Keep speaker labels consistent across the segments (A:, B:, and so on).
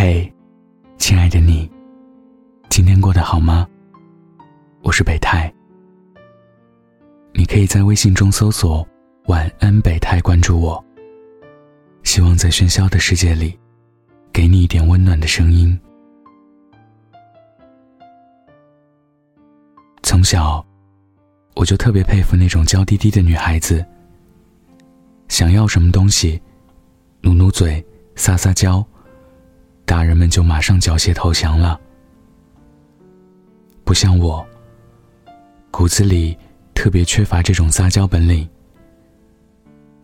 A: 嘿，亲爱的你，今天过得好吗？我是北太。你可以在微信中搜索“晚安北太”，关注我。希望在喧嚣的世界里，给你一点温暖的声音。从小，我就特别佩服那种娇滴滴的女孩子。想要什么东西，努努嘴，撒撒娇，大人们就马上缴械投降了。不像我，骨子里特别缺乏这种撒娇本领。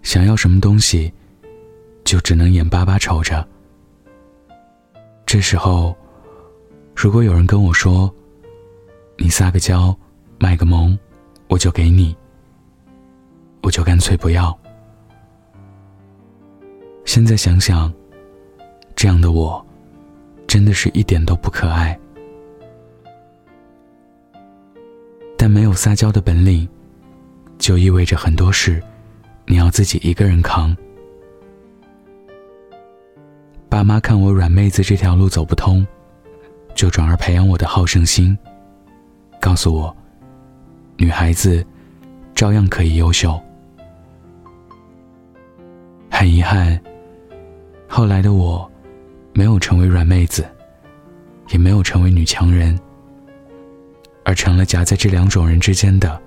A: 想要什么东西，就只能眼巴巴瞅着。这时候，如果有人跟我说：“你撒个娇，卖个萌，我就给你。”我就干脆不要。现在想想，这样的我，真的是一点都不可爱。但没有撒娇的本领，就意味着很多事，你要自己一个人扛。爸妈看我软妹子这条路走不通，就转而培养我的好胜心，告诉我，女孩子照样可以优秀。很遗憾。后来的我，没有成为软妹子，也没有成为女强人，而成了夹在这两种人之间的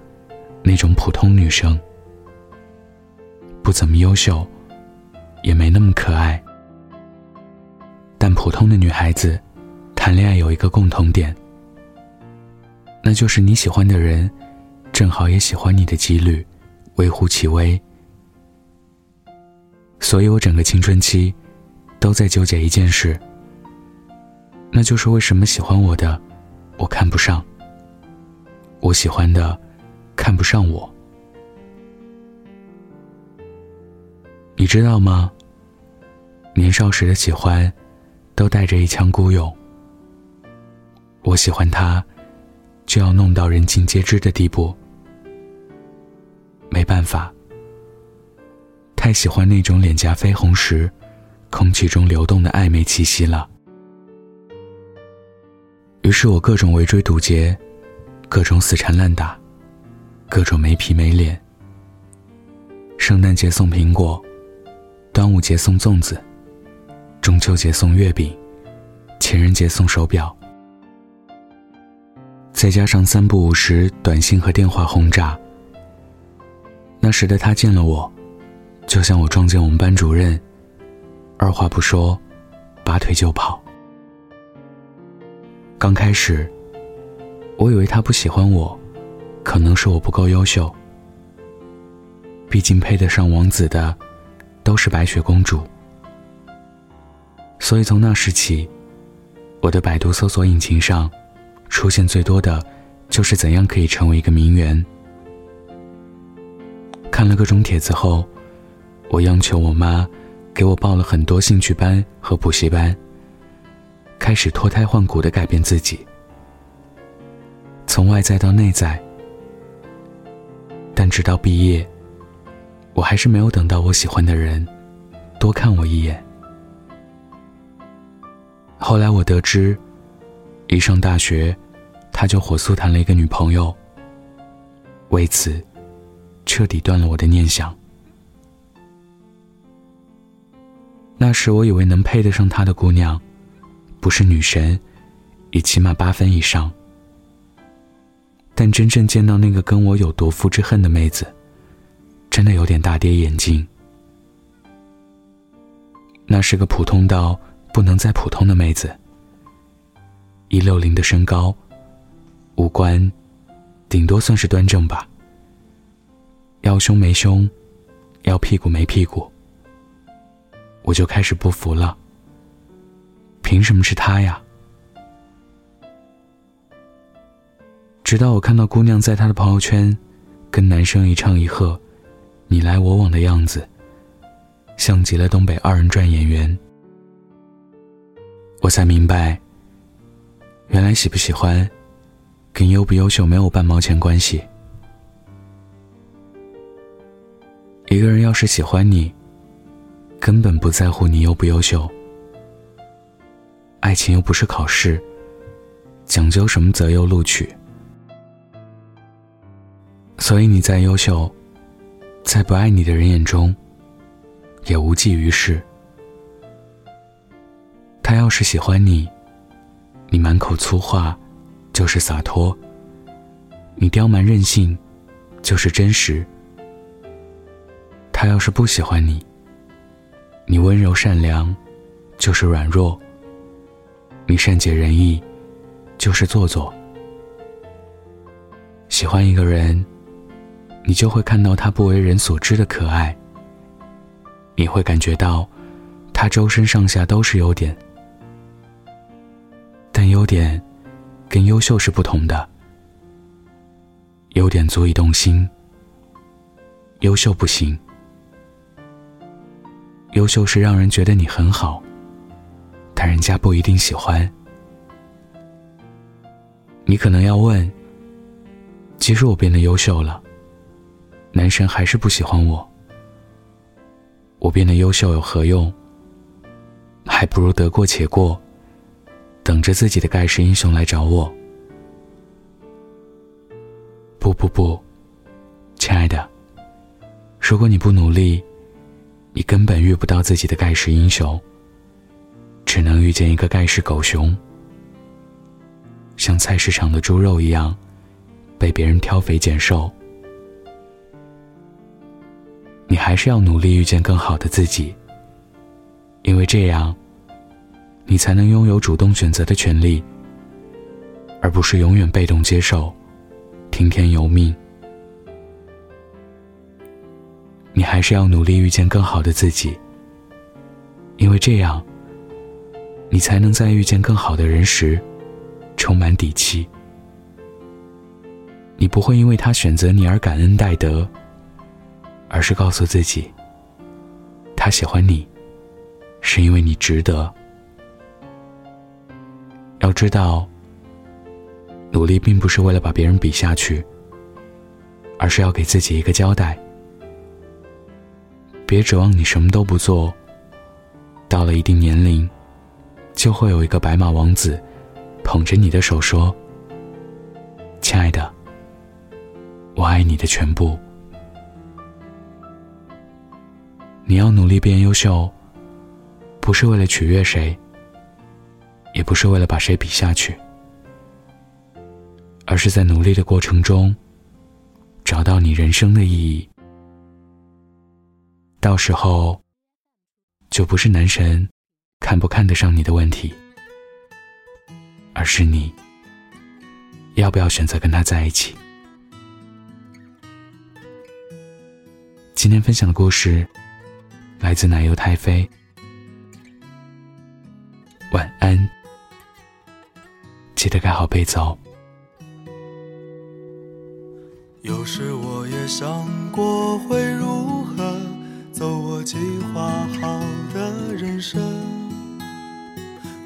A: 那种普通女生，不怎么优秀，也没那么可爱。但普通的女孩子，谈恋爱有一个共同点，那就是你喜欢的人，正好也喜欢你的几率微乎其微。所以我整个青春期。都在纠结一件事，那就是为什么喜欢我的，我看不上；我喜欢的，看不上我。你知道吗？年少时的喜欢，都带着一腔孤勇。我喜欢他，就要弄到人尽皆知的地步。没办法，太喜欢那种脸颊绯红时。空气中流动的暧昧气息了。于是我各种围追堵截，各种死缠烂打，各种没皮没脸。圣诞节送苹果，端午节送粽子，中秋节送月饼，情人节送手表，再加上三不五时短信和电话轰炸。那时的他见了我，就像我撞见我们班主任。二话不说，拔腿就跑。刚开始，我以为他不喜欢我，可能是我不够优秀。毕竟配得上王子的，都是白雪公主。所以从那时起，我的百度搜索引擎上，出现最多的，就是怎样可以成为一个名媛。看了各种帖子后，我央求我妈。给我报了很多兴趣班和补习班，开始脱胎换骨的改变自己，从外在到内在。但直到毕业，我还是没有等到我喜欢的人多看我一眼。后来我得知，一上大学，他就火速谈了一个女朋友，为此，彻底断了我的念想。那时我以为能配得上他的姑娘，不是女神，也起码八分以上。但真正见到那个跟我有夺夫之恨的妹子，真的有点大跌眼镜。那是个普通到不能再普通的妹子，一六零的身高，五官，顶多算是端正吧。要胸没胸，要屁股没屁股。我就开始不服了。凭什么是他呀？直到我看到姑娘在他的朋友圈，跟男生一唱一和，你来我往的样子，像极了东北二人转演员，我才明白，原来喜不喜欢，跟优不优秀没有半毛钱关系。一个人要是喜欢你。根本不在乎你优不优秀，爱情又不是考试，讲究什么择优录取。所以你再优秀，在不爱你的人眼中，也无济于事。他要是喜欢你，你满口粗话，就是洒脱；你刁蛮任性，就是真实。他要是不喜欢你，你温柔善良，就是软弱；你善解人意，就是做作。喜欢一个人。你就会看到他不为人所知的可爱，你会感觉到他周身上下都是优点，但优点跟优秀是不同的。优点足以动心，优秀不行。优秀是让人觉得你很好，但人家不一定喜欢。你可能要问：其实我变得优秀了。男神还是不喜欢我，我变得优秀有何用？还不如得过且过，等着自己的盖世英雄来找我。不不不，亲爱的，如果你不努力，你根本遇不到自己的盖世英雄，只能遇见一个盖世狗熊，像菜市场的猪肉一样，被别人挑肥拣瘦。你还是要努力遇见更好的自己，因为这样，你才能拥有主动选择的权利，而不是永远被动接受，听天由命。你还是要努力遇见更好的自己，因为这样，你才能在遇见更好的人时，充满底气。你不会因为他选择你而感恩戴德。而是告诉自己，他喜欢你，是因为你值得。要知道，努力并不是为了把别人比下去，而是要给自己一个交代。别指望你什么都不做，到了一定年龄，就会有一个白马王子捧着你的手说：“亲爱的，我爱你的全部。”你要努力变优秀，不是为了取悦谁，也不是为了把谁比下去，而是在努力的过程中，找到你人生的意义。到时候，就不是男神看不看得上你的问题，而是你要不要选择跟他在一起。今天分享的故事。来自奶油太妃，晚安，记得盖好被子哦。
B: 有时我也想过会如走我计划好的人生，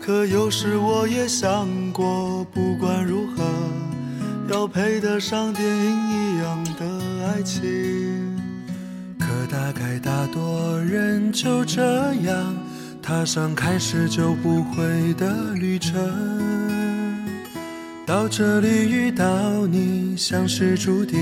B: 可有时我也想过，不管如何，要配得上电影一样的爱情。可大概大多人就这样踏上开始就不会的旅程，到这里遇到你像是注定，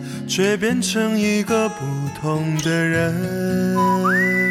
B: 却变成一个不同的人。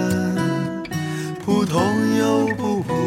B: 痛又不